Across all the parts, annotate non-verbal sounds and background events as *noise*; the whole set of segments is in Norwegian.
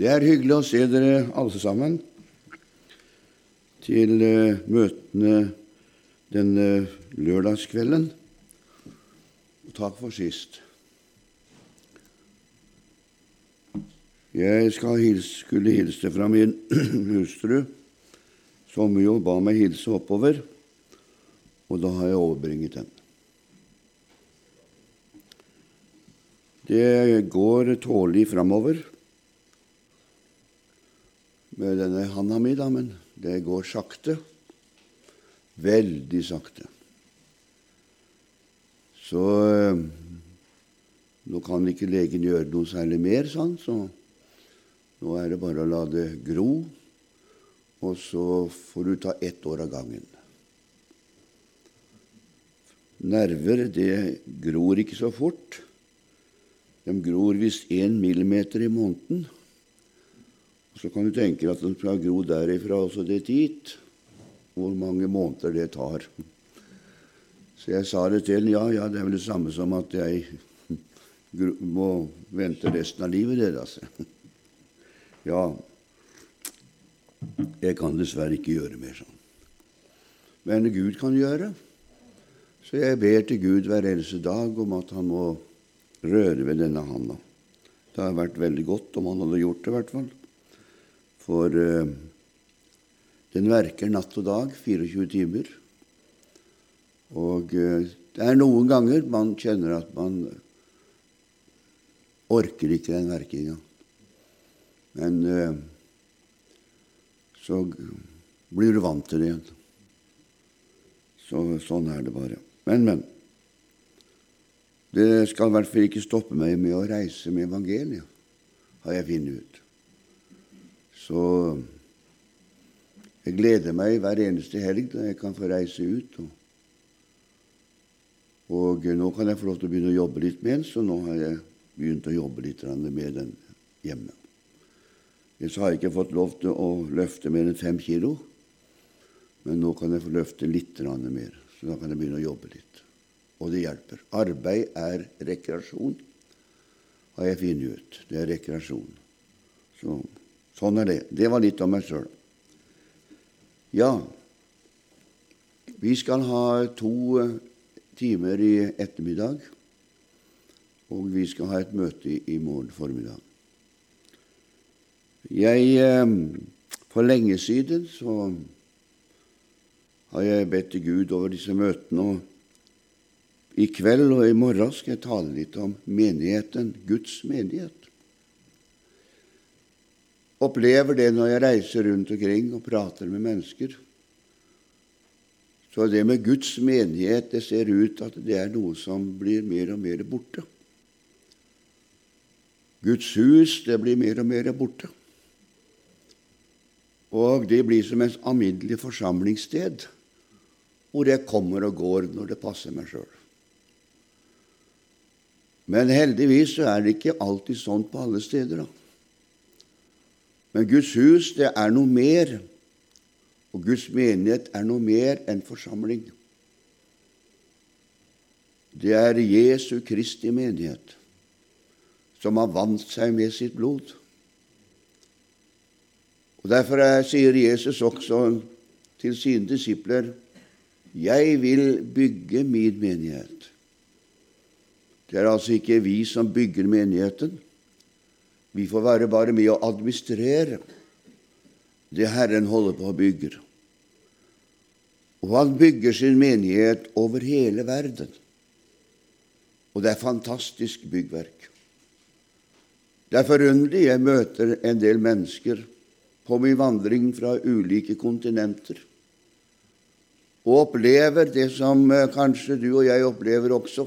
Det er hyggelig å se dere alle sammen til uh, møtene denne lørdagskvelden. Og takk for sist. Jeg hilse, skulle hilse fra min *clears throat* hustru, som jo ba meg hilse oppover, og da har jeg overbringet den. Det går tålelig framover med denne handa mi, da, men det går sakte. Veldig sakte. Så eh, nå kan ikke legen gjøre noe særlig mer, sånn, så nå er det bare å la det gro, og så får du ta ett år av gangen. Nerver, det gror ikke så fort. De gror visst én millimeter i måneden. Så kan du tenke deg at den skal gro derifra også det dit, hvor mange måneder det tar. Så jeg sa det til ja, ja, det er vel det samme som at jeg *laughs* må vente resten av livet det, altså. *laughs* Ja, jeg kan dessverre ikke gjøre mer sånn. Men Gud kan gjøre. Så jeg ber til Gud hver eneste dag om at han må røre ved denne handa. Det har vært veldig godt om han hadde gjort det, i hvert fall. For uh, den verker natt og dag, 24 timer. Og uh, det er noen ganger man kjenner at man orker ikke den verkinga. Men uh, så blir du vant til det igjen. Så, sånn er det bare. Men, men. Det skal i hvert fall ikke stoppe meg med å reise med evangeliet, har jeg funnet ut. Så jeg gleder meg hver eneste helg da jeg kan få reise ut. Og, og nå kan jeg få lov til å begynne å jobbe litt med den, så nå har jeg begynt å jobbe litt med den hjemme. Jeg har ikke fått lov til å løfte mer enn fem kilo, men nå kan jeg få løfte litt mer, så da kan jeg begynne å jobbe litt og det hjelper. Arbeid er rekreasjon, har jeg funnet ut. Det er rekreasjon. Så, sånn er det. Det var litt om meg sjøl. Ja, vi skal ha to eh, timer i ettermiddag, og vi skal ha et møte i morgen formiddag. Jeg eh, For lenge siden så har jeg bedt til Gud over disse møtene. og i kveld og i morgen skal jeg tale litt om menigheten, Guds menighet. Opplever det når jeg reiser rundt omkring og prater med mennesker. Så det med Guds menighet det ser ut at det er noe som blir mer og mer borte. Guds hus det blir mer og mer borte. Og det blir som et alminnelig forsamlingssted hvor jeg kommer og går når det passer meg sjøl. Men heldigvis så er det ikke alltid sånn på alle steder. da. Men Guds hus, det er noe mer. Og Guds menighet er noe mer enn forsamling. Det er Jesu Kristi menighet, som har vant seg med sitt blod. Og Derfor er, sier Jesus også til sine disipler, 'Jeg vil bygge min menighet'. Det er altså ikke vi som bygger menigheten. Vi får være bare med å administrere det Herren holder på å bygge. Og han bygger sin menighet over hele verden. Og det er fantastisk byggverk. Det er forunderlig jeg møter en del mennesker på min vandring fra ulike kontinenter og opplever det som eh, kanskje du og jeg opplever også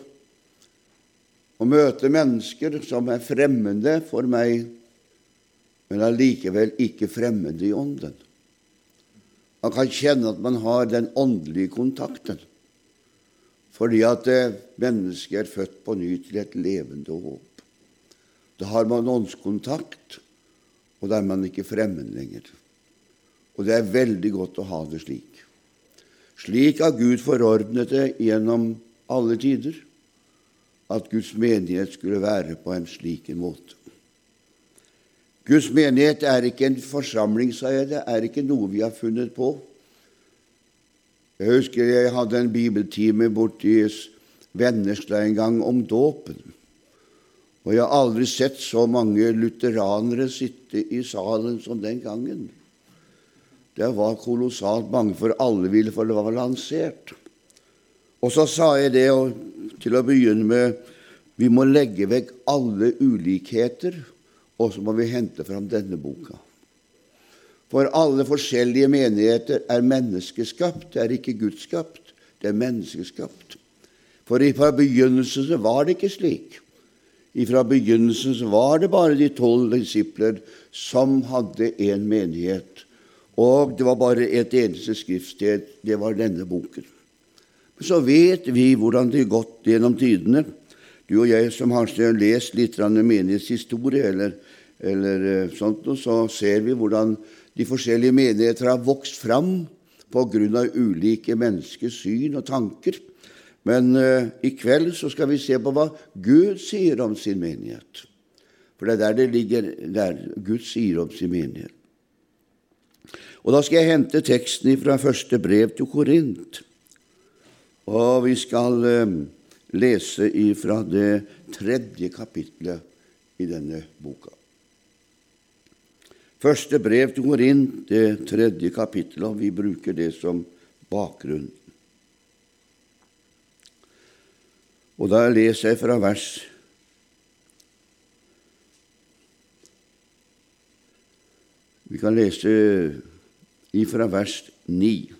å møte mennesker som er fremmede for meg, men allikevel ikke fremmede i ånden. Man kan kjenne at man har den åndelige kontakten, fordi at mennesket er født på ny til et levende håp. Da har man åndskontakt, og da er man ikke fremmed lenger. Og det er veldig godt å ha det slik. Slik har Gud forordnet det gjennom alle tider at Guds menighet skulle være på en slik måte. Guds menighet er ikke en forsamling, sa jeg. Det er ikke noe vi har funnet på. Jeg husker jeg hadde en bibeltime borti Vennesla en gang om dåpen. Og jeg har aldri sett så mange lutheranere sitte i salen som den gangen. Det var kolossalt mange, for alle ville, var lansert. Og så sa jeg det til å begynne med vi må legge vekk alle ulikheter, og så må vi hente fram denne boka. For alle forskjellige menigheter er menneskeskapt, det er ikke gudsskapt, det er menneskeskapt. For fra begynnelsen så var det ikke slik. Fra begynnelsen så var det bare de tolv disipler som hadde en menighet. Og det var bare et eneste skriftsted, det var denne boken. Så vet vi hvordan det har gått gjennom tidene. Du og jeg som har lest litt menighetshistorie, eller, eller eh, sånt, så ser vi hvordan de forskjellige menigheter har vokst fram av ulike menneskers syn og tanker. Men uh, i kveld så skal vi se på hva Gud sier om sin menighet. For det er der det ligger, der Gud sier om sin menighet. Og Da skal jeg hente teksten fra første brev til Korint. Og vi skal uh, lese ifra det tredje kapitlet i denne boka. Første brev til Korint, det tredje kapittelet, og vi bruker det som bakgrunn. Og da leser jeg fra vers Vi kan lese ifra vers 9.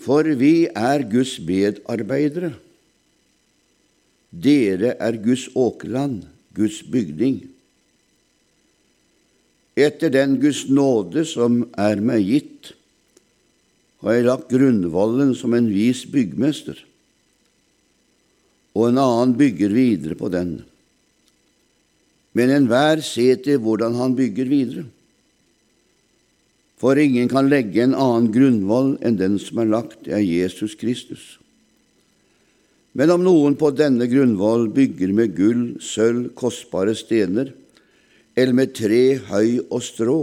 For vi er Guds medarbeidere. Dere er Guds åkerland, Guds bygning. Etter den Guds nåde som er meg gitt, har jeg lagt grunnvollen som en vis byggmester, og en annen bygger videre på den. Men enhver ser til hvordan han bygger videre. For ingen kan legge en annen grunnvoll enn den som er lagt, det er Jesus Kristus. Men om noen på denne grunnvoll bygger med gull, sølv, kostbare stener, eller med tre, høy og strå,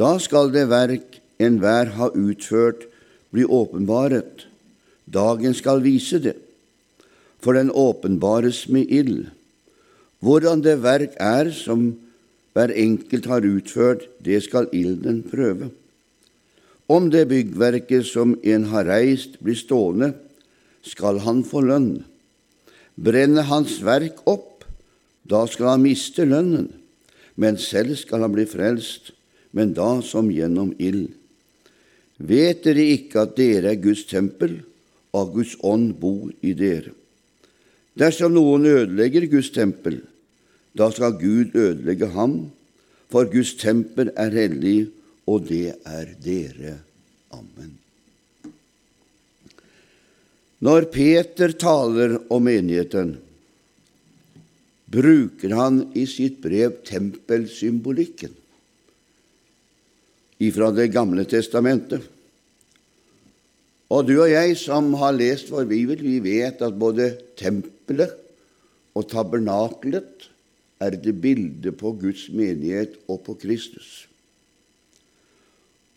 da skal det verk enhver har utført, bli åpenbaret. Dagen skal vise det, for den åpenbares med ild. Hvordan det verk er som hver enkelt har utført, det skal ilden prøve. Om det byggverket som en har reist, blir stående, skal han få lønn. Brenner hans verk opp, da skal han miste lønnen, men selv skal han bli frelst, men da som gjennom ild. Vet dere ikke at dere er Guds tempel, og Guds ånd bor i dere? Dersom noen ødelegger Guds tempel, da skal Gud ødelegge ham, for Guds tempel er hellig, og det er dere. Amen. Når Peter taler om menigheten, bruker han i sitt brev tempelsymbolikken ifra Det gamle testamentet. Og du og jeg som har lest vår bibel, vi vet at både tempelet og tabernakelet er det bildet på Guds menighet og på Kristus.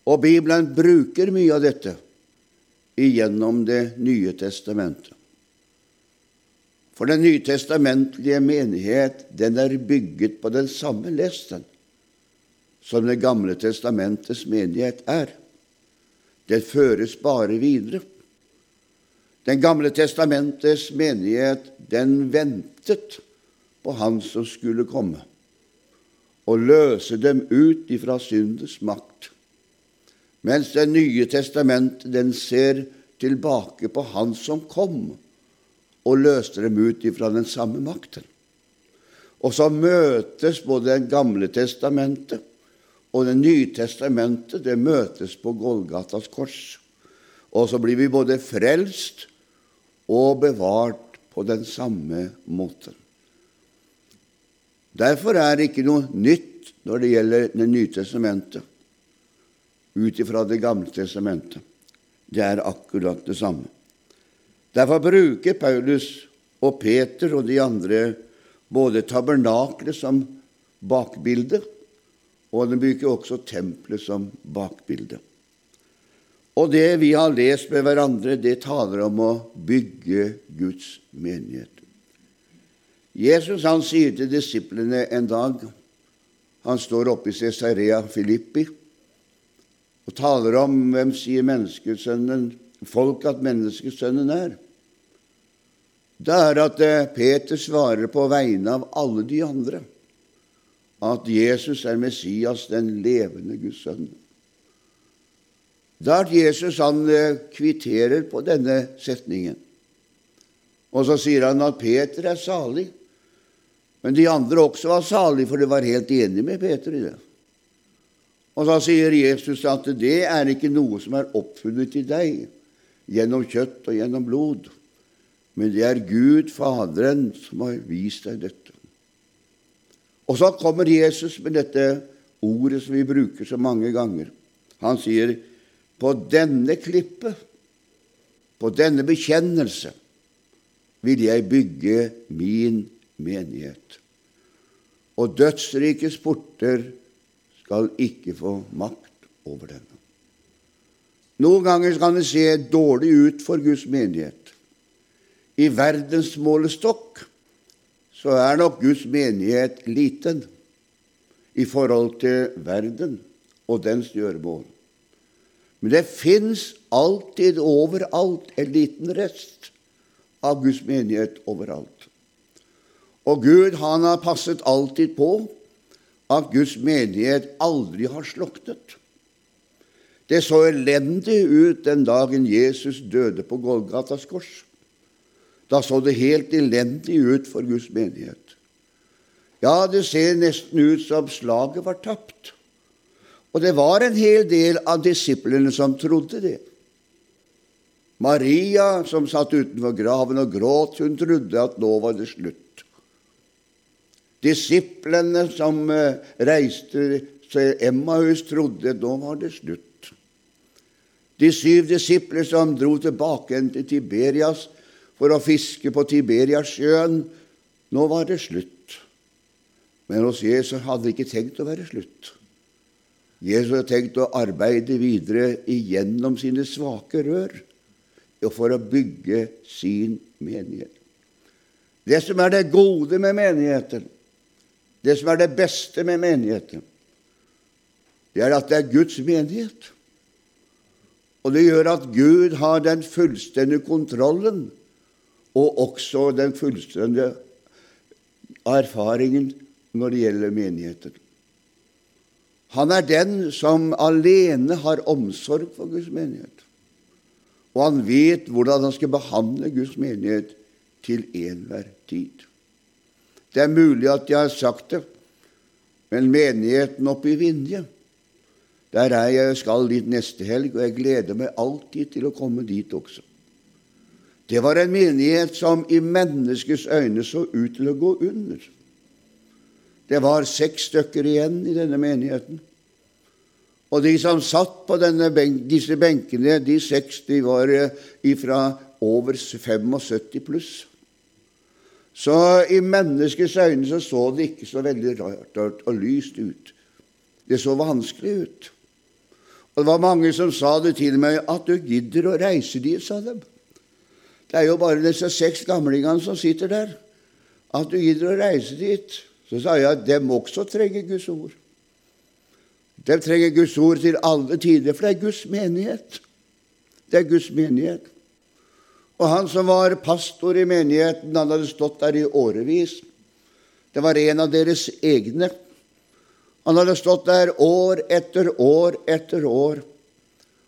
Og Bibelen bruker mye av dette igjennom Det nye testamentet. For den nytestamentlige menighet den er bygget på den samme lesten som Det gamle testamentets menighet er. Det føres bare videre. Den gamle testamentets menighet den ventet på Han som skulle komme, og løse dem ut ifra syndens makt mens Det nye testamentet den ser tilbake på Han som kom og løste dem ut ifra den samme makten. Og så møtes både Det gamle testamentet og Det nye testamentet det møtes på Golgatas kors. Og så blir vi både frelst og bevart på den samme måten. Derfor er det ikke noe nytt når det gjelder Det nye testamentet ut ifra Det gamle testamentet. Det er akkurat det samme. Derfor bruker Paulus og Peter og de andre både tabernaklet som bakbilde, og de bruker også tempelet som bakbilde. Og det vi har lest med hverandre, det taler om å bygge Guds menighet. Jesus han sier til disiplene en dag Han står oppe i Cesarea Filippi og taler om hvem sier menneskesønnen, folk at menneskesønnen er. Det er at eh, Peter svarer på vegne av alle de andre at Jesus er Messias, den levende Guds sønn. Da at Jesus han eh, kvitterer på denne setningen. Og så sier han at Peter er salig. Men de andre også var salige, for de var helt enige med Peter i det. Og så sier Jesus at det er ikke noe som er oppfunnet i deg gjennom kjøtt og gjennom blod, men det er Gud, Faderen, som har vist deg dette. Og så kommer Jesus med dette ordet som vi bruker så mange ganger. Han sier, 'På denne klippet, på denne bekjennelse, vil jeg bygge min menighet.' Og dødsrikets porter skal ikke få makt over denne. Noen ganger kan det se dårlig ut for Guds menighet. I verdensmålestokk så er nok Guds menighet liten i forhold til verden og dens gjøremål. Men det fins alltid overalt en liten rest av Guds menighet overalt. Og Gud han har passet alltid på at Guds menighet aldri har sluknet. Det så elendig ut den dagen Jesus døde på Golgatas kors. Da så det helt elendig ut for Guds menighet. Ja, det ser nesten ut som slaget var tapt. Og det var en hel del av disiplene som trodde det. Maria, som satt utenfor graven og gråt, hun trodde at nå var det slutt. Disiplene som eh, reiste til Emmaus, trodde da var det slutt. De syv disipler som dro tilbake til Tiberias, for å fiske på Tiberiasjøen. Nå var det slutt. Men hos Jesus hadde det ikke tenkt å være slutt. Jesus hadde tenkt å arbeide videre igjennom sine svake rør for å bygge sin menighet. Det som er det gode med menigheten, det som er det beste med menigheten, det er at det er Guds menighet. Og det gjør at Gud har den fullstendige kontrollen og også den fullstendige erfaringen når det gjelder menigheten. Han er den som alene har omsorg for Guds menighet. Og han vet hvordan han skal behandle Guds menighet til enhver tid. Det er mulig at jeg har sagt det, men menigheten oppe i Vinje, der er jeg og skal dit neste helg, og jeg gleder meg alltid til å komme dit også. Det var en menighet som i menneskets øyne så ut til å gå under. Det var seks stykker igjen i denne menigheten. Og de som satt på benk, disse benkene, de seks, de var ifra fra over 75 pluss. Så i menneskets øyne så, så det ikke så veldig rart og lyst ut. Det så vanskelig ut. Og det var mange som sa det til meg, at du gidder å reise dit, sa de. Det er jo bare disse seks gamlingene som sitter der. At du gidder å reise dit. Så sa jeg at dem også trenger Guds ord. De trenger Guds ord til alle tider, for det er Guds menighet. Det er Guds menighet. Og han som var pastor i menigheten, han hadde stått der i årevis. Det var en av deres egne. Han hadde stått der år etter år etter år.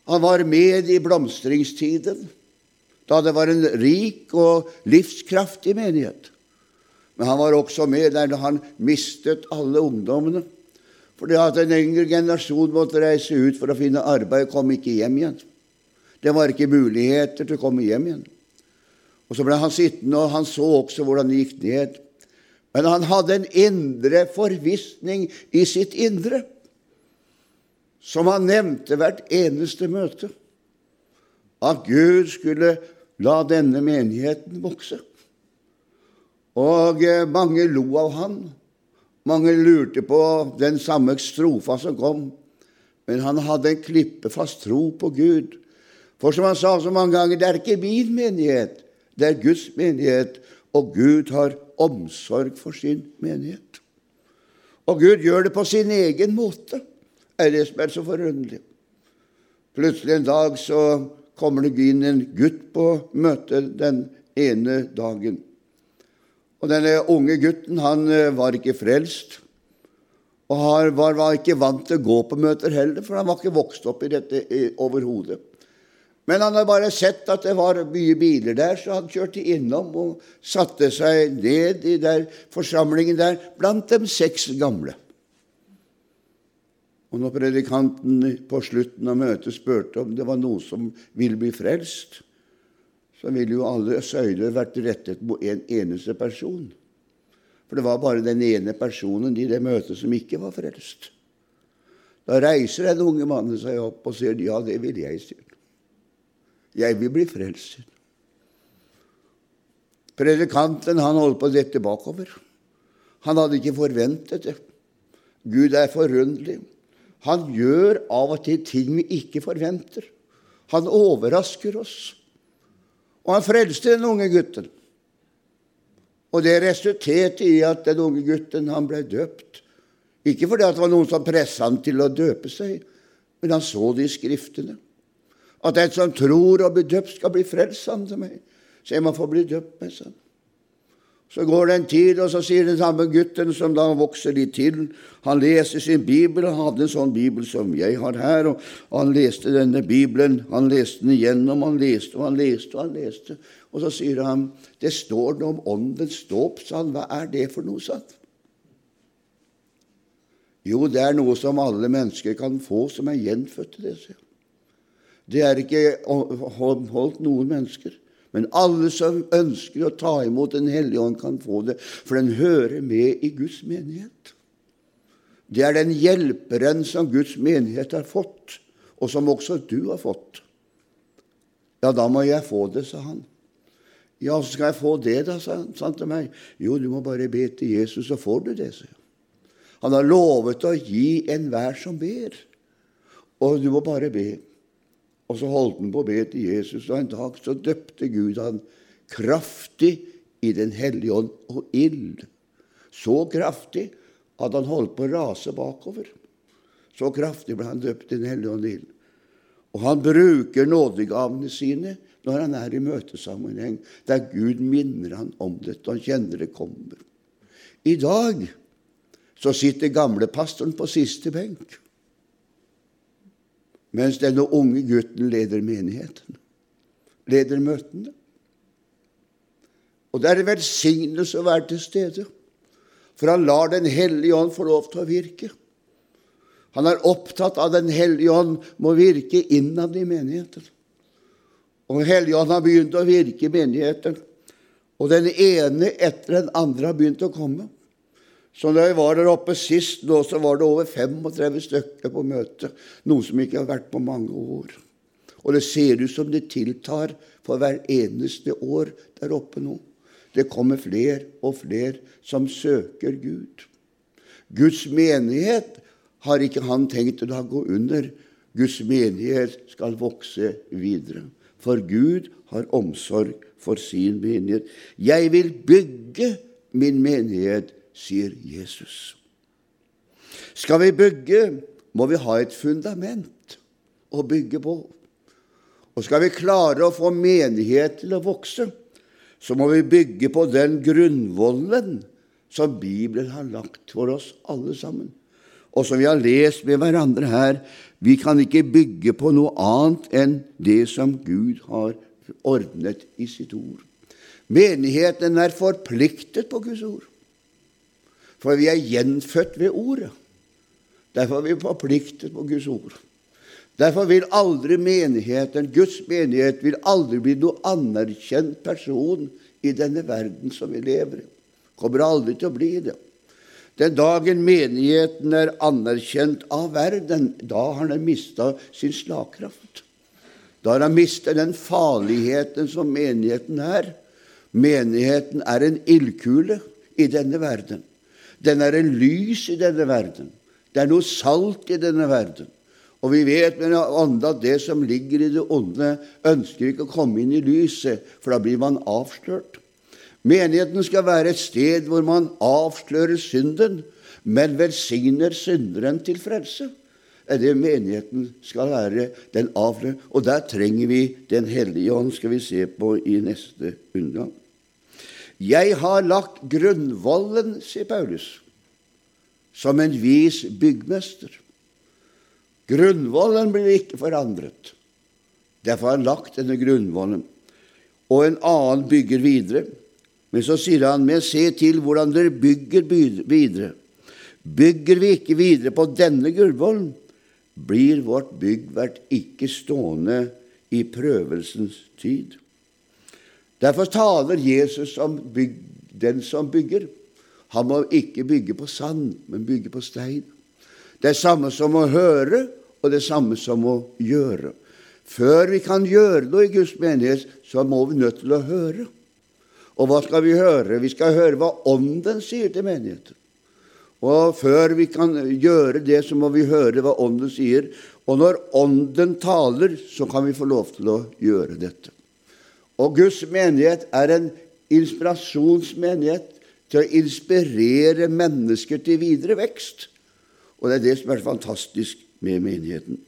Han var med i blomstringstiden da det var en rik og livskraftig menighet. Men han var også med der han mistet alle ungdommene. Fordi at en yngre generasjon måtte reise ut for å finne arbeid kom ikke hjem igjen. Det var ikke muligheter til å komme hjem igjen. Og Så ble han sittende, og han så også hvordan det gikk ned. Men han hadde en indre forvissning i sitt indre, som han nevnte hvert eneste møte, at Gud skulle La denne menigheten vokse. Og eh, mange lo av han. Mange lurte på den samme strofa som kom. Men han hadde en klippefast tro på Gud. For som han sa så mange ganger, det er ikke min menighet, det er Guds menighet. Og Gud har omsorg for sin menighet. Og Gud gjør det på sin egen måte, er det som er så forunderlig. Plutselig en dag så kommer det inn en gutt på møtet den ene dagen. Og denne unge gutten han eh, var ikke frelst. Og han var, var ikke vant til å gå på møter heller, for han var ikke vokst opp i dette overhodet. Men han hadde bare sett at det var mye biler der, så han kjørte innom og satte seg ned i der forsamlingen der blant de seks gamle. Og når predikanten på slutten av møtet spurte om det var noen som ville bli frelst, så ville jo alle søyler vært rettet mot en eneste person. For det var bare den ene personen i det møtet som ikke var frelst. Da reiser den unge mannen seg opp og sier, 'Ja, det vil jeg', sier Jeg vil bli frelst. Predikanten han holdt på å dette bakover. Han hadde ikke forventet det. Gud er forunderlig. Han gjør av og til ting vi ikke forventer. Han overrasker oss. Og han frelste den unge gutten. Og det resulterte i at den unge gutten han ble døpt. Ikke fordi det var noen som pressa ham til å døpe seg, men han så det i Skriftene. At den som tror og blir døpt, skal bli frelst, sa til meg. Så jeg må få bli døpt med, sa. Så går det en tid, og så sier den samme gutten, som da vokser litt til Han leser sin bibel. Han hadde en sånn bibel som jeg har her. og Han leste denne bibelen. Han leste den igjennom. Han leste og han leste og han leste. Og så sier han det står noe om åndens dåp. sa han. Hva er det for noe? sa han. Jo, det er noe som alle mennesker kan få som er gjenfødt til det. sier han. Det er ikke holdt noen mennesker. Men alle som ønsker å ta imot Den hellige ånd, kan få det, for den hører med i Guds menighet. Det er den hjelperen som Guds menighet har fått, og som også du har fått. Ja, da må jeg få det, sa han. Ja, så skal jeg få det, da, sa han til meg. Jo, du må bare be til Jesus, så får du det, sa jeg. Han har lovet å gi enhver som ber, og du må bare be. Og så holdt han på å be til Jesus, og en dag så døpte Gud han kraftig i Den hellige ånd og ild. Så kraftig at han holdt på å rase bakover. Så kraftig ble han døpt i Den hellige ånd og ild. Og han bruker nådegavene sine når han er i møtesammenheng, der Gud minner han om dette, og han kjenner det kommer. I dag så sitter gamlepastoren på siste benk mens denne unge gutten leder menigheten, leder møtene. Og det er en velsignelse å være til stede, for han lar Den hellige ånd få lov til å virke. Han er opptatt av Den hellige ånd må virke innad i menigheten. Og Den hellige ånd har begynt å virke i menigheten, og den ene etter den andre har begynt å komme. Så da jeg var der oppe sist, nå, så var det over 35 stykker på møtet. Noe som ikke har vært på mange år. Og det ser ut som det tiltar for hver eneste år der oppe nå. Det kommer flere og flere som søker Gud. Guds menighet har ikke han tenkt å gå under. Guds menighet skal vokse videre. For Gud har omsorg for sin menighet. Jeg vil bygge min menighet sier Jesus. Skal vi bygge, må vi ha et fundament å bygge på. Og skal vi klare å få menighet til å vokse, så må vi bygge på den grunnvollen som Bibelen har lagt for oss alle sammen, og som vi har lest med hverandre her. Vi kan ikke bygge på noe annet enn det som Gud har ordnet i sitt ord. Menigheten er forpliktet på Guds ord. For vi er gjenfødt ved Ordet. Derfor er vi forpliktet på Guds ord. Derfor vil aldri menigheten, Guds menighet, vil aldri bli noe anerkjent person i denne verden som vi lever i. Kommer aldri til å bli det. Den dagen menigheten er anerkjent av verden, da har den mista sin slagkraft. Da har den mistet den farligheten som menigheten er. Menigheten er en ildkule i denne verden. Den er en lys i denne verden. Det er noe salt i denne verden. Og vi vet med ånde at det som ligger i det onde, ønsker ikke å komme inn i lyset, for da blir man avslørt. Menigheten skal være et sted hvor man avslører synden, men velsigner synderen til frelse. Det er det menigheten skal være. den avslører. Og der trenger vi Den hellige ånd, skal vi se på i neste undergang. Jeg har lagt grunnvollen, sier Paulus, som en vis byggmester. Grunnvollen blir ikke forandret. Derfor har han lagt denne grunnvollen. Og en annen bygger videre. Men så sier han, men se til hvordan dere bygger videre. Bygger vi ikke videre på denne grunnvollen, blir vårt byggverk ikke stående i prøvelsens tid. Derfor taler Jesus om bygg, den som bygger. Han må ikke bygge på sand, men bygge på stein. Det er samme som å høre, og det er samme som å gjøre. Før vi kan gjøre noe i Guds menighet, så må vi nødt til å høre. Og hva skal vi høre? Vi skal høre hva Ånden sier til menigheten. Og før vi kan gjøre det, så må vi høre hva Ånden sier. Og når Ånden taler, så kan vi få lov til å gjøre dette. Og Guds menighet er en inspirasjonsmenighet til å inspirere mennesker til videre vekst. Og det er det som er fantastisk med menigheten.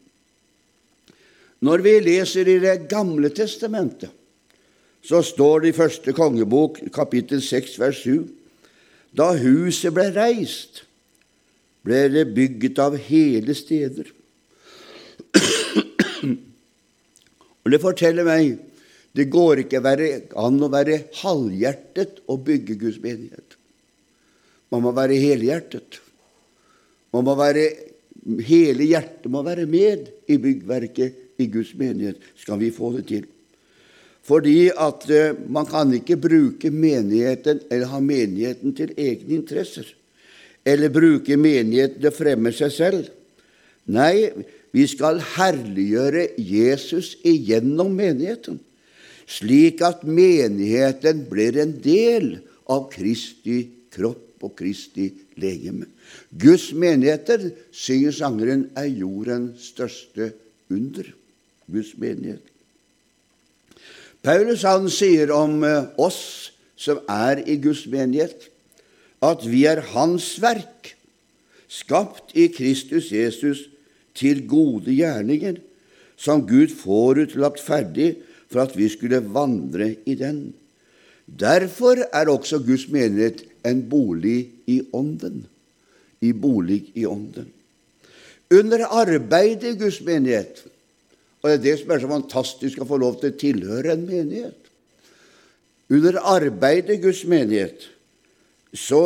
Når vi leser i Det gamle testamentet, så står det i første kongebok, kapittel 6, vers 7, da huset ble reist, ble det bygget av hele steder. *clears throat* Og Det forteller meg det går ikke an å være halvhjertet og bygge Guds menighet. Man må være helhjertet. Man må være, hele hjertet må være med i byggverket i Guds menighet, skal vi få det til. Fordi at uh, man kan ikke bruke menigheten eller ha menigheten til egne interesser. Eller bruke menigheten til å fremme seg selv. Nei, vi skal herliggjøre Jesus igjennom menigheten, slik at menigheten blir en del av Kristi kropp og Kristi legeme. Guds menigheter, synger sangeren, er jordens største under. Guds menighet. Paulus han sier om eh, oss som er i Guds menighet, at vi er Hans verk, skapt i Kristus Jesus til gode gjerninger, som Gud forutlagt ferdig for at vi skulle vandre i den. Derfor er også Guds menighet en bolig i Ånden. I bolig i Ånden. Under arbeidet i Guds menighet og det er det som er så fantastisk å få lov til å tilhøre en menighet. Under arbeidet i Guds menighet så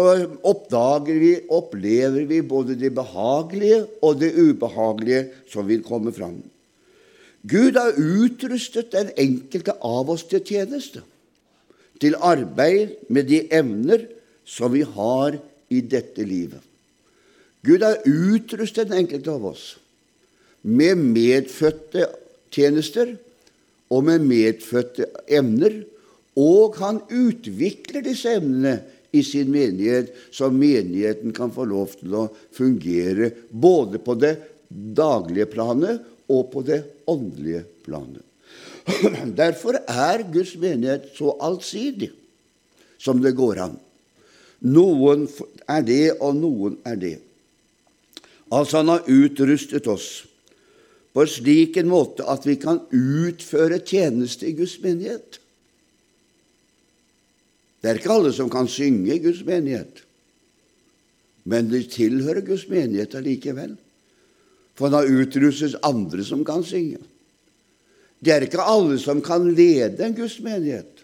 oppdager vi, opplever vi både det behagelige og det ubehagelige som vil komme fram. Gud har utrustet den enkelte av oss til tjeneste, til arbeid med de evner som vi har i dette livet. Gud har utrustet den enkelte av oss med medfødte tjenester og med medfødte evner, og han utvikler disse evnene i sin menighet, så menigheten kan få lov til å fungere både på det daglige planet og på det åndelige planet. *clears throat* Derfor er Guds menighet så allsidig som det går an. Noen er det, og noen er det. Altså, han har utrustet oss på slik en måte at vi kan utføre tjeneste i Guds menighet. Det er ikke alle som kan synge i Guds menighet, men de tilhører Guds menighet allikevel. For han har utrustet andre som kan synge. Det er ikke alle som kan lede en Guds menighet,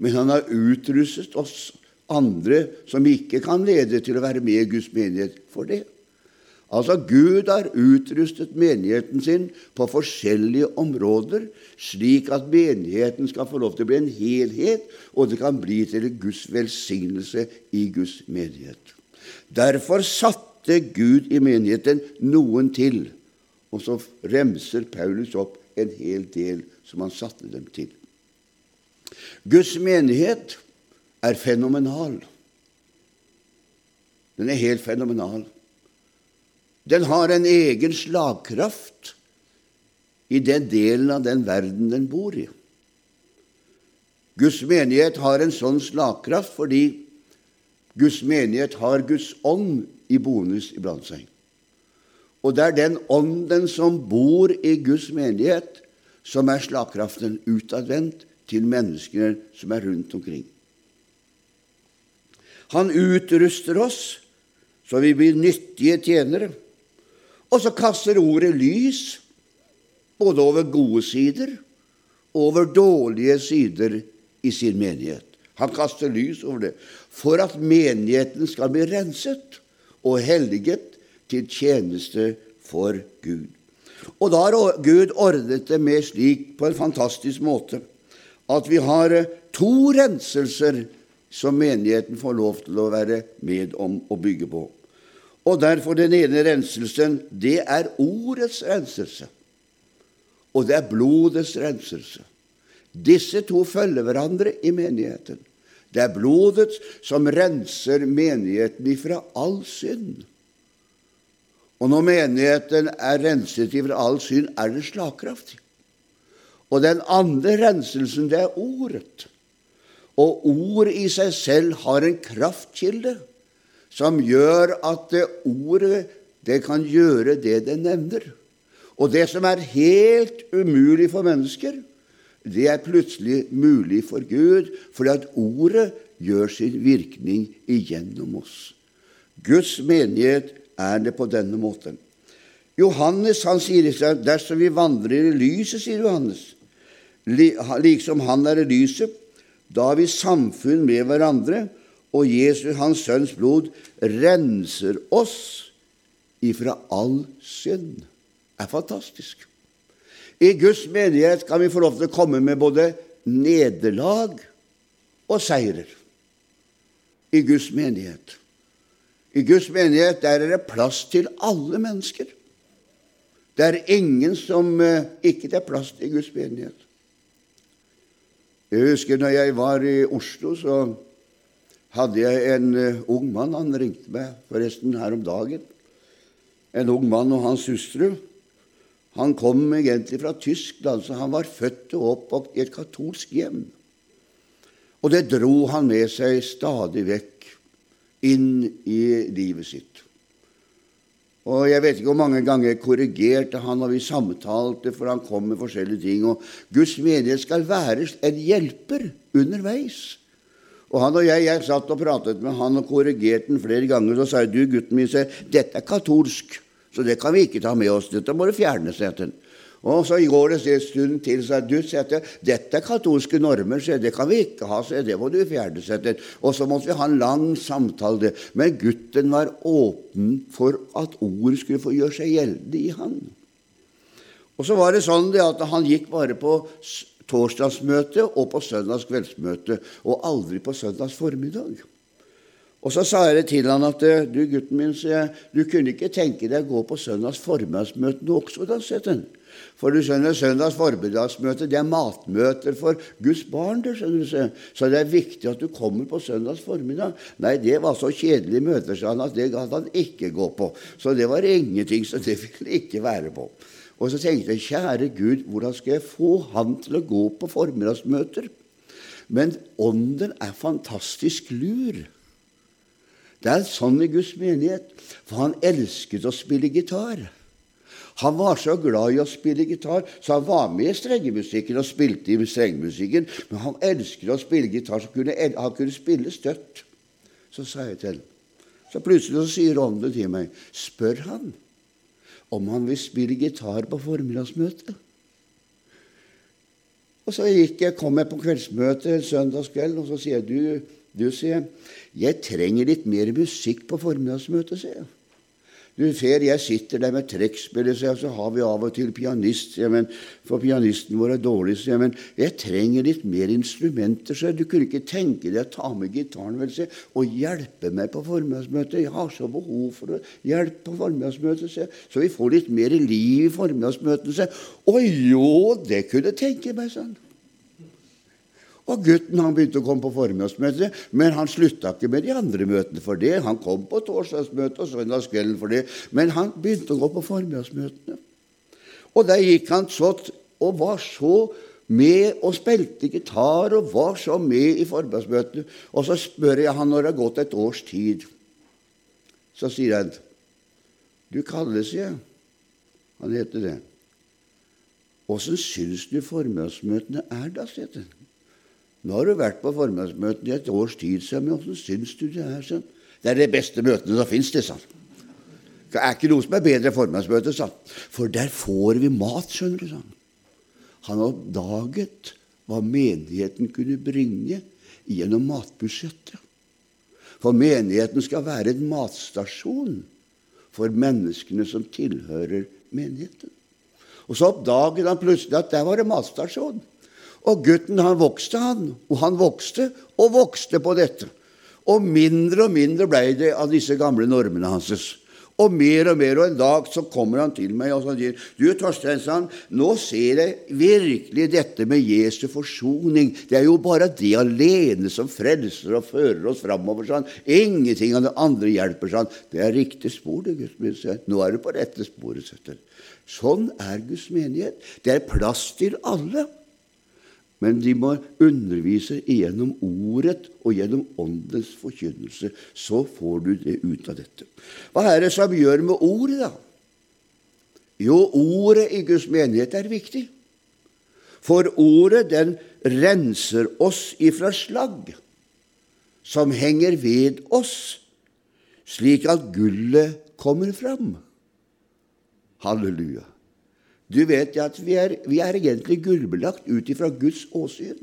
men han har utrustet oss andre som ikke kan lede, til å være med i Guds menighet for det. Altså, Gud har utrustet menigheten sin på forskjellige områder, slik at menigheten skal få lov til å bli en helhet, og det kan bli til Guds velsignelse i Guds menighet. Derfor satte Gud i menigheten noen til, og så remser Paulus opp en hel del som han satte dem til. Guds menighet er fenomenal. Den er helt fenomenal. Den har en egen slagkraft i den delen av den verden den bor i. Guds menighet har en sånn slagkraft fordi Guds menighet har Guds ånd i bonus iblant seg. Og det er den ånden som bor i Guds menighet, som er slagkraften utadvendt til menneskene som er rundt omkring. Han utruster oss så vi blir nyttige tjenere. Og så kaster ordet lys både over gode sider og over dårlige sider i sin menighet. Han kaster lys over det for at menigheten skal bli renset og helliget til tjeneste for Gud. Og da har Gud ordnet det med slik på en fantastisk måte at vi har eh, to renselser som menigheten får lov til å være med om å bygge på. Og derfor den ene renselsen, det er ordets renselse. Og det er blodets renselse. Disse to følger hverandre i menigheten. Det er blodet som renser menigheten ifra all synd. Og når menigheten er renset ifra all synd, er det slagkraftig. Og den andre renselsen, det er ordet. Og ord i seg selv har en kraftkilde som gjør at det ordet det kan gjøre det det nevner. Og det som er helt umulig for mennesker, det er plutselig mulig for Gud, fordi at ordet gjør sin virkning igjennom oss. Guds menighet er det på denne måten. Johannes han sier i seg, dersom vi vandrer i lyset, sier Johannes, liksom han er i lyset, da har vi samfunn med hverandre, og Jesus, hans sønns blod, renser oss ifra all synd. Det er fantastisk. I Guds menighet kan vi få lov til å komme med både nederlag og seirer. I Guds menighet. I Guds menighet der er det plass til alle mennesker. Det er ingen som eh, ikke det er plass til i Guds menighet. Jeg husker når jeg var i Oslo, så hadde jeg en uh, ung mann. Han ringte meg forresten her om dagen. En ung mann og hans hustru. Han kom egentlig fra Tyskland, så han var født og oppvokst i et katolsk hjem. Og det dro han med seg stadig vekk inn i livet sitt. Og Jeg vet ikke hvor mange ganger jeg korrigerte han og vi samtalte, for han kom med forskjellige ting. Og Guds menighet skal være en hjelper underveis. Og han og jeg, jeg satt og pratet med han og korrigerte han flere ganger. Og så sa jeg, du gutten min, dette er katolsk. Så det kan vi ikke ta med oss. Dette må du fjerne, sa den. Og så går det en stund til, så du sier dette er katolske normer, så det kan vi ikke ha, så det må du fjerne. Seg Og så måtte vi ha en lang samtale. Men gutten var åpen for at ord skulle få gjøre seg gjeldende i han. Og så var det sånn at han gikk bare på torsdagsmøte og på søndags kveldsmøte, og aldri på søndags formiddag. Og så sa jeg til han at du, gutten min, jeg, du kunne ikke tenke deg å gå på søndags formiddagsmøte da, Setten. For du skjønner, søndags formiddagsmøte det er matmøter for Guds barn. Du skjønner så det er viktig at du kommer på søndags formiddag. Nei, det var så kjedelige møter, sa han, at det gadd han ikke gå på. Så det var ingenting, så det ville ikke være på. Og så tenkte jeg, kjære Gud, hvordan skal jeg få han til å gå på formiddagsmøter? Men ånden er fantastisk lur. Det er sånn i Guds menighet, for han elsket å spille gitar. Han var så glad i å spille gitar, så han var med i strengemusikken og spilte i strengemusikken, men han elsket å spille gitar, så kunne, han kunne spille støtt. Så sa jeg til ham. Så plutselig så sier Ånden til meg, spør han om han vil spille gitar på formiddagsmøtet. Og så gikk jeg, kom jeg på kveldsmøte en søndagskveld, og så sier jeg du du, sier jeg, jeg trenger litt mer musikk på formiddagsmøtet, sier jeg. Du ser, jeg sitter der med trekkspillet, sier jeg, så har vi av og til pianist, sier jeg, men for pianisten vår er dårlig, sier jeg, men jeg trenger litt mer instrumenter, sier jeg. Du kunne ikke tenke deg å ta med gitaren vel, sier jeg, og hjelpe meg på formiddagsmøtet? Jeg har så behov for å hjelpe på formiddagsmøtet, sier jeg, så vi får litt mer liv i formiddagsmøtene, sier jeg. Å jo, det kunne tenke meg, sånn. Og gutten han begynte å komme på formiddagsmøtet, men han slutta ikke med de andre møtene for det. Han kom på torsdagsmøtet og søndagskvelden for det, men han begynte å gå på formiddagsmøtene. Og der gikk han sånn og var så med og spilte gitar og var så med i formiddagsmøtene. Og så spør jeg han når det har gått et års tid. Så sier han Du kalles, jeg. Han heter det. Åssen syns du formiddagsmøtene er, da? sier han. Nå har du vært på formiddagsmøtene i et års tid, sa men åssen syns du det er? sånn? Det er det beste møtene som fins, det, sa han. Det er ikke noe som er bedre enn formiddagsmøte, sa han. For der får vi mat, skjønner du, sa han. Han oppdaget hva menigheten kunne bringe gjennom matbudsjettet. For menigheten skal være en matstasjon for menneskene som tilhører menigheten. Og så oppdaget han plutselig at der var det matstasjon. Og gutten han vokste, han. Og han vokste og vokste på dette. Og mindre og mindre blei det av disse gamle normene hans. Og mer og mer, og en dag så kommer han til meg og så sier Du, Torstein, nå ser jeg virkelig dette med Jesu forsoning. Det er jo bare det alene som frelser og fører oss framover. Sånn. Ingenting av det andre hjelper. Sånn. Det er riktig spor, det, Guds Nå er du på rette sporet. Sånn er Guds menighet. Det er plass til alle. Men de må undervise gjennom Ordet og gjennom Åndens forkynnelse. Så får du det ut av dette. Hva er det som gjør med Ordet, da? Jo, Ordet i Guds menighet er viktig. For Ordet, den renser oss ifra slagg som henger ved oss, slik at gullet kommer fram. Halleluja. Du vet at vi er, vi er egentlig gullbelagt ut ifra Guds åsyn.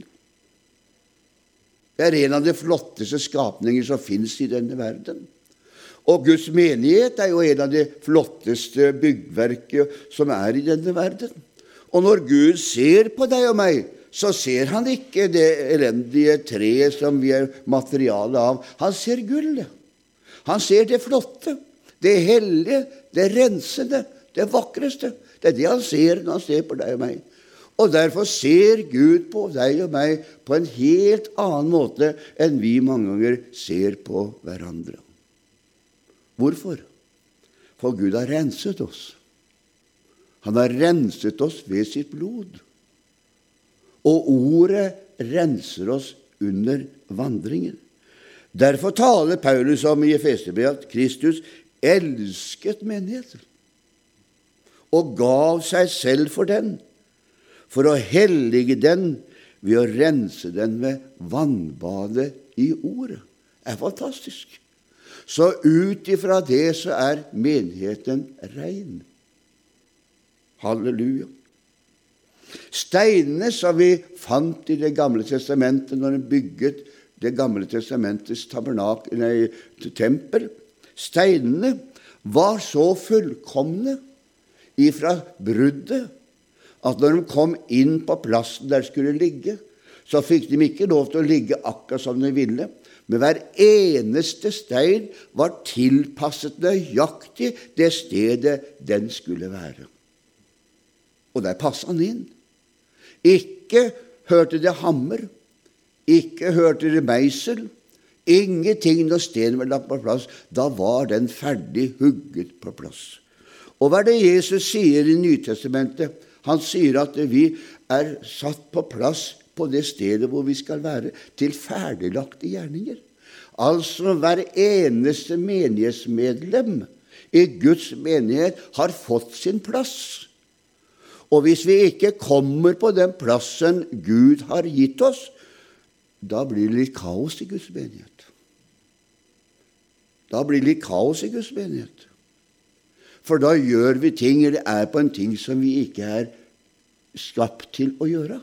Det er en av de flotteste skapninger som fins i denne verden. Og Guds menighet er jo en av de flotteste byggverket som er i denne verden. Og når Gud ser på deg og meg, så ser han ikke det elendige treet som vi er materialet av. Han ser gullet. Han ser det flotte, det hellige, det rensede, det vakreste. Det er det han ser når han ser på deg og meg. Og derfor ser Gud på deg og meg på en helt annen måte enn vi mange ganger ser på hverandre. Hvorfor? For Gud har renset oss. Han har renset oss ved sitt blod. Og ordet renser oss under vandringen. Derfor taler Paulus om i Efeserbrevet at Kristus elsket menigheten og gav seg selv for den, for å hellige den ved å rense den med vannbadet i Ordet. Det er fantastisk. Så ut ifra det så er menigheten rein. Halleluja. Steinene som vi fant i Det gamle testamentet når en bygget Det gamle testamentets tabernak, nei, tempel Steinene var så fullkomne ifra bruddet at når de kom inn på plassen der de skulle ligge, så fikk de ikke lov til å ligge akkurat som de ville. Men hver eneste stein var tilpasset nøyaktig det stedet den skulle være. Og der passa han inn. Ikke hørte det hammer, ikke hørte det meisel. Ingenting når steinen var lagt på plass. Da var den ferdig hugget på plass. Og hva er det Jesus sier i Nytestamentet? Han sier at vi er satt på plass på det stedet hvor vi skal være, til ferdiglagte gjerninger. Altså hver eneste menighetsmedlem i Guds menighet har fått sin plass. Og hvis vi ikke kommer på den plassen Gud har gitt oss, da blir det litt kaos i Guds menighet. Da blir det litt kaos i Guds menighet. For da gjør vi ting, eller er på en ting som vi ikke er skapt til å gjøre.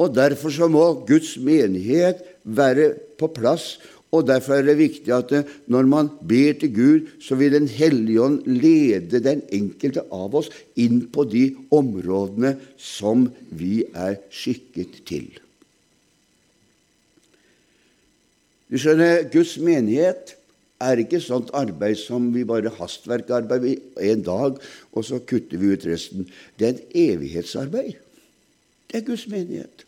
Og Derfor så må Guds menighet være på plass. Og Derfor er det viktig at når man ber til Gud, så vil Den hellige ånd lede den enkelte av oss inn på de områdene som vi er skikket til. Du skjønner, Guds menighet er ikke sånt arbeid som vi bare hastverkarbeid en dag, og så kutter vi ut resten. Det er et evighetsarbeid. Det er Guds menighet.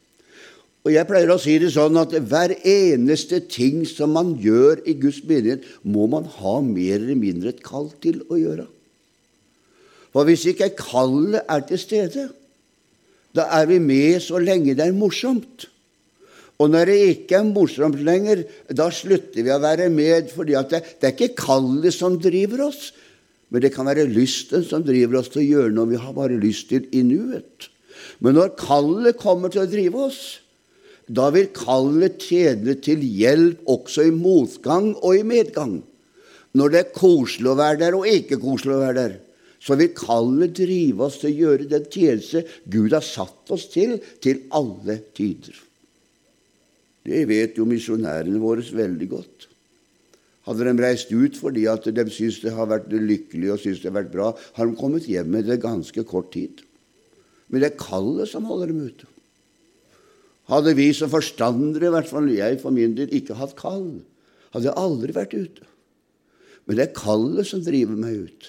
Og jeg pleier å si det sånn at hver eneste ting som man gjør i Guds menighet, må man ha mer eller mindre et kall til å gjøre. For hvis ikke kallet er til stede, da er vi med så lenge det er morsomt. Og når det ikke er morsomt lenger, da slutter vi å være med, fordi det, det, er ikke kallet som driver oss, men det kan være lysten som driver oss til å gjøre noe vi har bare lyst til i nuet. Men når kallet kommer til å drive oss, da vil kallet tjene til hjelp også i motgang og i medgang. Når det er koselig å være der og ikke koselig å være der, så vil kallet drive oss til å gjøre den tjeneste Gud har satt oss til, til alle tider. Det vet jo misjonærene våre veldig godt. Hadde de reist ut fordi at de syns det har vært lykkelig og syns det har vært bra, har de kommet hjem med det ganske kort tid. Men det er kallet som holder dem ute. Hadde vi som forstandere, i hvert fall jeg for min del, ikke hatt kall, hadde jeg aldri vært ute. Men det er kallet som driver meg ut.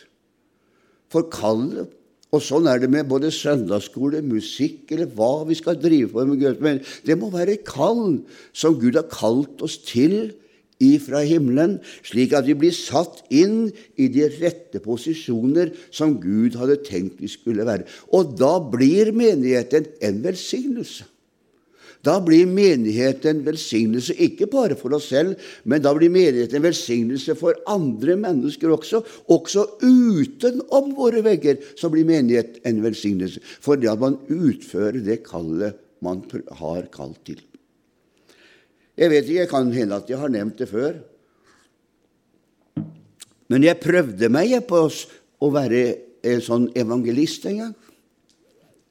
For kallet Og sånn er det med både søndagsskole, musikk eller hva vi skal drive på med. Men det må være kall som Gud har kalt oss til ifra himmelen, slik at vi blir satt inn i de rette posisjoner som Gud hadde tenkt vi skulle være. Og da blir menigheten en velsignelse. Da blir menigheten en velsignelse ikke bare for oss selv, men da blir menigheten en velsignelse for andre mennesker også. Også utenom våre vegger så blir menighet en velsignelse, fordi at man utfører det kallet man har kalt til. Jeg vet ikke, jeg kan hende at jeg har nevnt det før. Men jeg prøvde meg på å være en sånn evangelist en gang.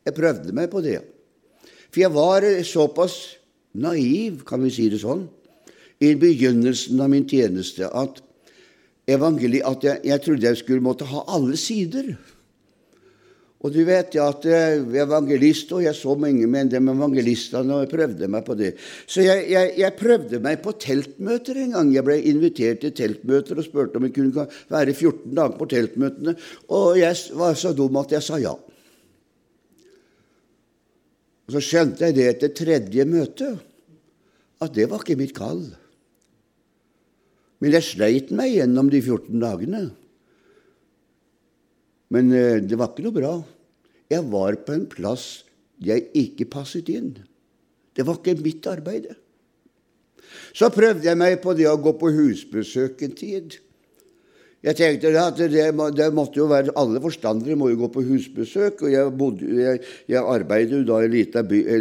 Jeg prøvde meg på det. For jeg var såpass naiv, kan vi si det sånn, i begynnelsen av min tjeneste at, at jeg, jeg, trodde jeg skulle måtte ha alle sider. Og du vet ja, at eh, evangelist, og jeg så mange med dem evangelistene, og jeg prøvde meg på det. Så jeg, jeg, jeg, prøvde meg på teltmøter en gang. Jeg ble invitert til teltmøter og spurte om jeg kunne være 14 dager på teltmøtene. Og jeg var så dum at jeg sa ja. Så skjønte jeg det etter tredje møte, at det var ikke mitt kall. Men jeg sleit meg gjennom de 14 dagene. Men eh, det var ikke noe bra. Jeg var på en plass jeg ikke passet inn. Det var ikke mitt arbeid. Så prøvde jeg meg på det å gå på husbesøk en tid. Jeg tenkte at det, det, måtte jo være Alle forstandere må jo gå på husbesøk. og Jeg, bodde, jeg, jeg arbeidet jo da i en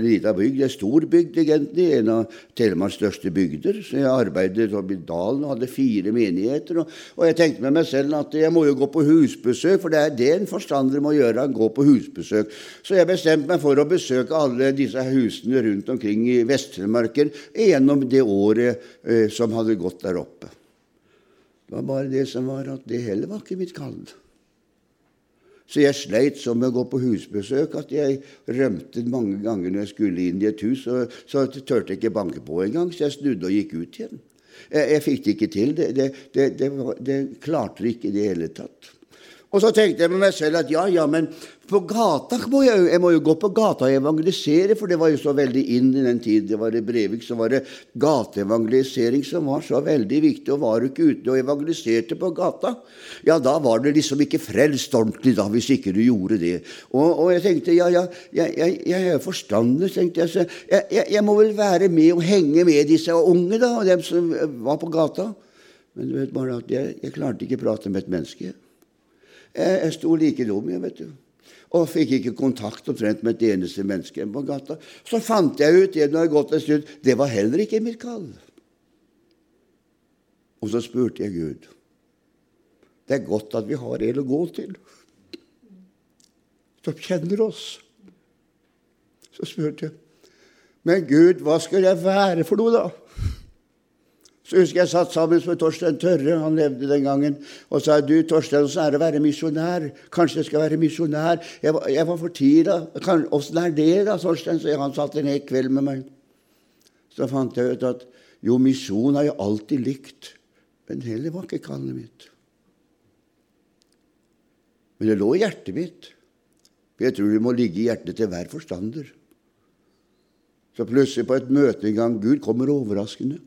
lita bygd, en stor bygd egentlig, en av Telemarks største bygder. Så jeg arbeidet i dalen og hadde fire menigheter. Og, og, jeg tenkte med meg selv at jeg må jo gå på husbesøk, for det er det en forstander må gjøre. han går på husbesøk. Så jeg bestemte meg for å besøke alle disse husene rundt omkring i Vest-Telemarken gjennom det året eh, som hadde gått der oppe. Det var bare det som var at det heller var ikke mitt kall. Så jeg sleit så med å gå på husbesøk at jeg rømte mange ganger når jeg skulle inn i et hus. Og så turte jeg ikke banke på engang, så jeg snudde og gikk ut igjen. Jeg, jeg fikk det ikke til. Det, det, det, det klarte det ikke i det hele tatt. Og så tenkte jeg med meg selv at ja, ja, men på gata må jeg, jeg må jo gå på gata og evangelisere, for det var jo så veldig inn i den tid det var i Brevik, så var det gateevangelisering som var så veldig viktig. Og var du ikke ute og evangeliserte på gata, ja, da var du liksom ikke frelst ordentlig da, hvis ikke du gjorde det. Og, og jeg tenkte ja, ja, jeg, er forstandig, tenkte jeg, så jeg, jeg, må vel være med og henge med disse unge, da, og dem som var på gata. Men du vet bare at jeg, jeg klarte ikke å prate med et menneske. Jeg, sto like dum, jeg, vet du. Og fikk ikke kontakt omtrent med et eneste menneske på gata. Så fant jeg ut igjen når jeg gått en stund, det var heller ikke mitt kall. Og så spurte jeg Gud. Det er godt at vi har en å gå til som kjenner oss. Så spurte jeg, men Gud, hva skal jeg være for noe, da? Så husker jeg satt sammen med Torstein Tørre, han levde den gangen, og sa du, Torstein, åssen er det å være misjonær? Kanskje jeg skal være misjonær? Jeg, var, jeg var fortvila. Åssen er det, da, Torstein? Så han satt en hel kveld med meg. Så fant jeg ut at jo, misjon har jeg alltid likt, men heller var ikke kallet mitt. Men det lå i hjertet mitt. For jeg tror det må ligge i hjertet til hver forstander. Så plutselig på et møte en gang Gud kommer overraskende.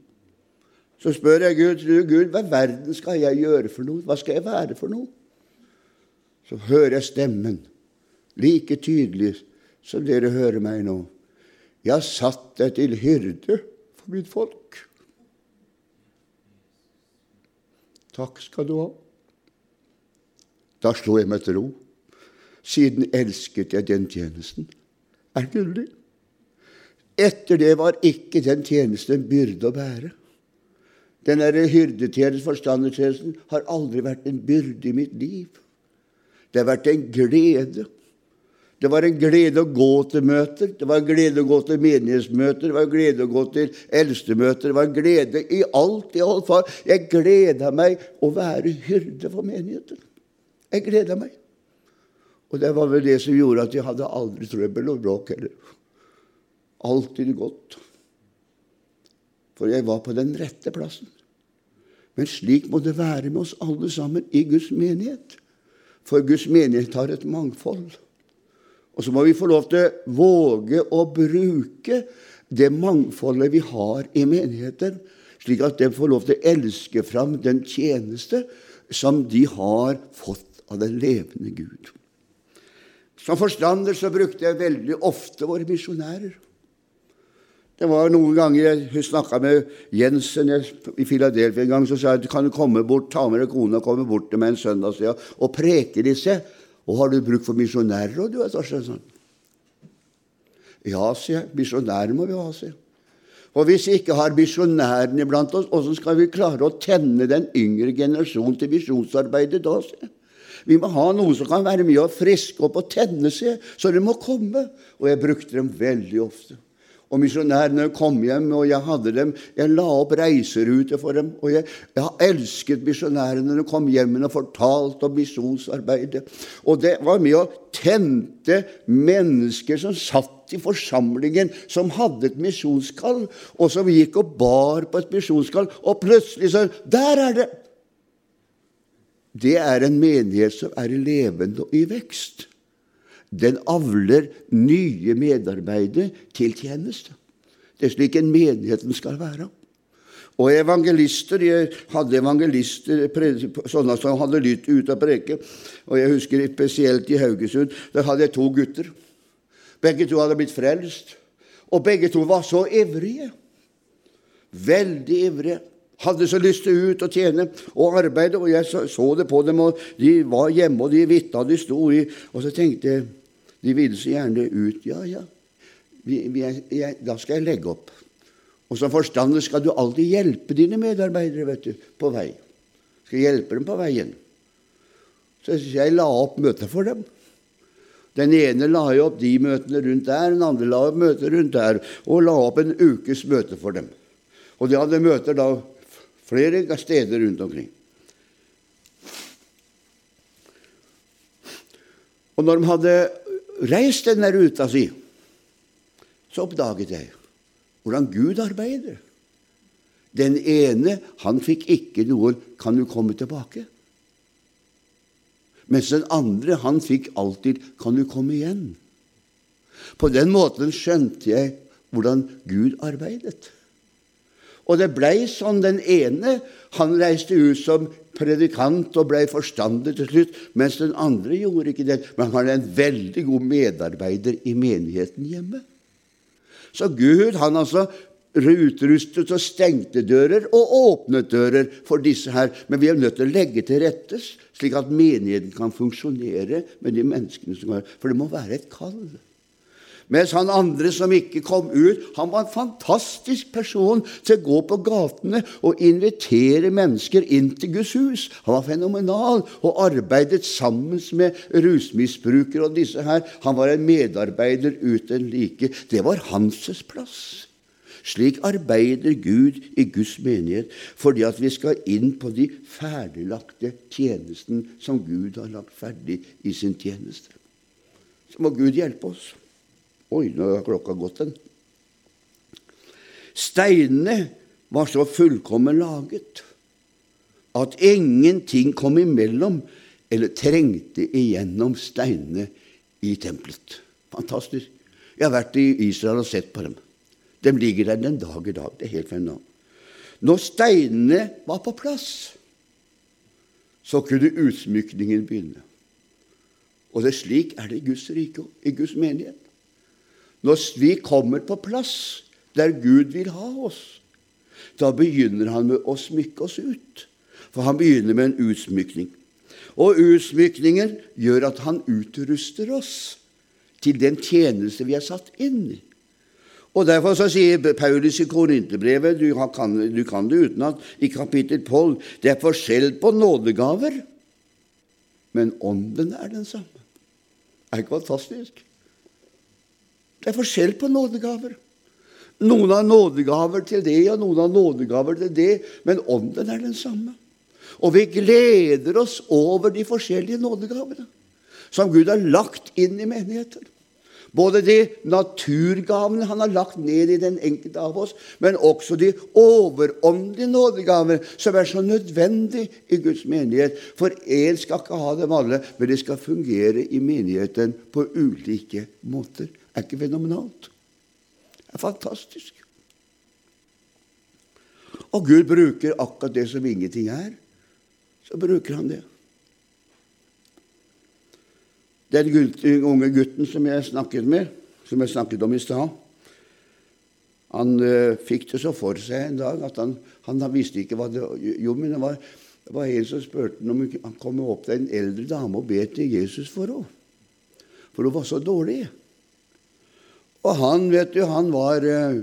Så spør jeg Gud, Gud, hva verden skal jeg gjøre for noe? Hva skal jeg være for noe? Så hører jeg stemmen, like tydelig som dere hører meg nå. Jeg har satt deg til hyrde for mitt folk. Takk skal du ha. Da slo jeg meg til ro. Siden elsket jeg den tjenesten. Er gyldig. Etter det var ikke den tjenesten en byrde å bære. Den hyrdetjenesten, forstandertjenesten, har aldri vært en byrde i mitt liv. Det har vært en glede. Det var en glede å gå til møter, det var en glede å gå til menighetsmøter, det var en glede å gå til eldstemøter. Det var en glede i alt, i alt fall. Jeg gleda meg å være hyrde for menigheten. Jeg gleda meg. Og det var vel det som gjorde at jeg hadde aldri trøbbel og bråk heller. Alltid godt. For jeg var på den rette plassen. Men slik må det være med oss alle sammen i Guds menighet. For Guds menighet har et mangfold. Og så må vi få lov til å våge å bruke det mangfoldet vi har i menigheten, slik at de får lov til å elske fram den tjeneste som de har fått av den levende Gud. Som forstander så brukte jeg veldig ofte våre misjonærer. Det var noen ganger jeg snakka med Jensen i Filadelfia en gang. Så sa jeg kan du komme bort, ta med deg kona og komme bort til meg en søndag og preke disse. Og har du bruk for misjonærer òg, du? Torstein? Sånn. Ja, sier jeg. Misjonærer må vi ha, sier jeg. Hvis vi ikke har misjonærene iblant oss, hvordan skal vi klare å tenne den yngre generasjonen til misjonsarbeidet da? jeg. Vi må ha noen som kan være med og friske opp og tenne seg, så de må komme. Og jeg brukte dem veldig ofte. Og misjonærene kom hjem, og jeg hadde dem, jeg la opp reiseruter for dem. Og jeg, jeg har elsket misjonærene når de kom hjem og fortalte om misjonsarbeidet. Og det var med å tente mennesker som satt i forsamlingen, som hadde et misjonskall, og som gikk og bar på et misjonskall, og plutselig så Der er det! Det er en menighet som er levende og i vekst. Den avler nye medarbeidere til tjeneste. Det er slik en menigheten skal være. Og evangelister Jeg hadde evangelister, sånne som hadde lytt ut av preke. Og jeg husker spesielt i Haugesund. Der hadde jeg to gutter. Begge to hadde blitt frelst. Og begge to var så ivrige. Veldig ivrige. Hadde så lyst til ut og tjene og arbeide. Og jeg så, så det på dem, og de var hjemme, og de vitta, de sto i Og så tenkte jeg de ville så gjerne ut. Ja, ja, vi, vi er, jeg, da skal jeg legge opp. Og som forstander skal du alltid hjelpe dine medarbeidere vet du, på vei. Skal hjelpe dem på veien. Så jeg la opp møter for dem. Den ene la jo opp de møtene rundt der, den andre la opp møter rundt der, og la opp en ukes møte for dem. Og de hadde møter da flere steder rundt omkring. Og når de hadde reist denne ruta si, så oppdaget jeg hvordan Gud arbeider. Den ene, han fikk ikke noe 'Kan du komme tilbake?' Mens den andre, han fikk alltid 'Kan du komme igjen?' På den måten skjønte jeg hvordan Gud arbeidet. Og det blei sånn. Den ene han reiste ut som predikant og blei forstander til slutt, mens den andre gjorde ikke det. Men han er en veldig god medarbeider i menigheten hjemme. Så Gud han altså utrustet og stengte dører og åpnet dører for disse her. Men vi er nødt til å legge til rettes, slik at menigheten kan funksjonere med de menneskene som er For det må være et kall. Mens han andre som ikke kom ut, han var en fantastisk person til å gå på gatene og invitere mennesker inn til Guds hus. Han var fenomenal og arbeidet sammen med rusmisbrukere og disse her. Han var en medarbeider uten like. Det var hans plass. Slik arbeider Gud i Guds menighet, fordi at vi skal inn på de ferdiglagte tjenesten som Gud har lagt ferdig i sin tjeneste. Så må Gud hjelpe oss. Oi, nå har klokka gått, den. Steinene var så fullkommen laget at ingenting kom imellom eller trengte igjennom steinene i tempelet. Fantastisk. Jeg har vært i Israel og sett på dem. De ligger der den dag i dag. Det er helt fenomenalt. Når steinene var på plass, så kunne utsmykningen begynne. Og det er slik er det i Guds rike og i Guds menighet. Når vi kommer på plass der Gud vil ha oss, da begynner han med å smykke oss ut. For han begynner med en utsmykning. Og utsmykningen gjør at han utruster oss til den tjeneste vi er satt inn i. Og Derfor så sier Paulus i Korinterbrevet, du kan, du kan det utenat, i kapittel 12, det er forskjell på nådegaver, men ånden er den samme. Er ikke fantastisk? Det er forskjell på nådegaver. Noen har nådegaver til det, og noen har nådegaver til det, men ånden er den samme. Og vi gleder oss over de forskjellige nådegavene som Gud har lagt inn i menigheter. Både de naturgavene han har lagt ned i den enkelte av oss, men også de overåndelige nådegaver som er så nødvendig i Guds menighet. For én skal ikke ha dem alle, men de skal fungere i menigheten på ulike måter. Er ikke fenomenalt? Det er fantastisk. Og Gud bruker akkurat det som ingenting er. Så bruker han det. Den unge gutten som jeg snakket med, som jeg snakket om i stad, han uh, fikk det så for seg en dag at han, han, visste ikke hva det Jo, men det var, det var en som spurte om han kom opp til en eldre dame og be til Jesus for henne. For hun var så dårlig. Og han, vet du, han var uh,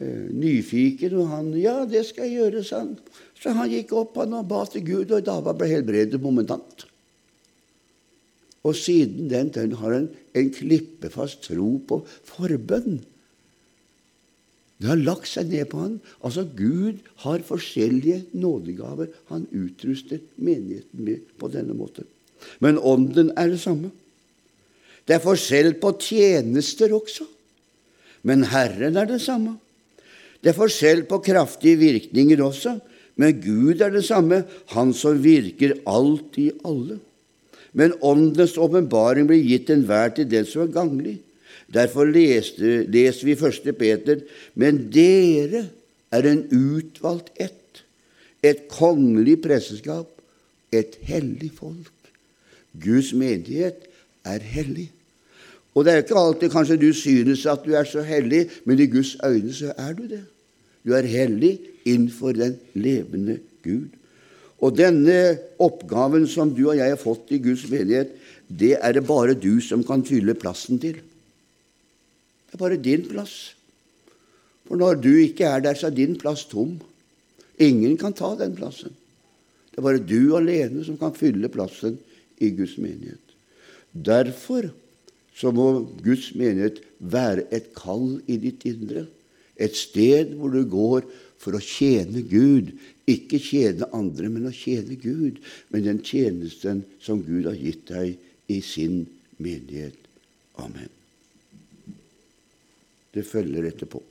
nyfiken, og han Ja, det skal jeg gjøre, sa han. Så han gikk opp han og ba til Gud, og dama ble helbredet momentant. Og siden den tiden har han en klippefast tro på forbønn. Det har lagt seg ned på han. Altså, Gud har forskjellige nådegaver han utruster menigheten med på denne måten. Men ånden er det samme. Det er forskjell på tjenester også, men Herren er det samme. Det er forskjell på kraftige virkninger også, men Gud er det samme, Han som virker alt i alle. Men Åndens åpenbaring blir gitt enhver til den som er ganglig. Derfor leste, leser vi 1. Peter.: Men dere er en utvalgt ett, et kongelig presseskap, et hellig folk. Guds menighet er hellig. Og det er ikke alltid kanskje du synes at du er så hellig, men i Guds øyne så er du det. Du er hellig innenfor den levende Gud. Og denne oppgaven som du og jeg har fått i Guds menighet, det er det bare du som kan fylle plassen til. Det er bare din plass. For når du ikke er der, så er din plass tom. Ingen kan ta den plassen. Det er bare du alene som kan fylle plassen i Guds menighet. Derfor så må Guds menighet være et kall i ditt indre. Et sted hvor du går for å tjene Gud. Ikke tjene andre, men å tjene Gud med den tjenesten som Gud har gitt deg i sin menighet. Amen. Det følger etterpå.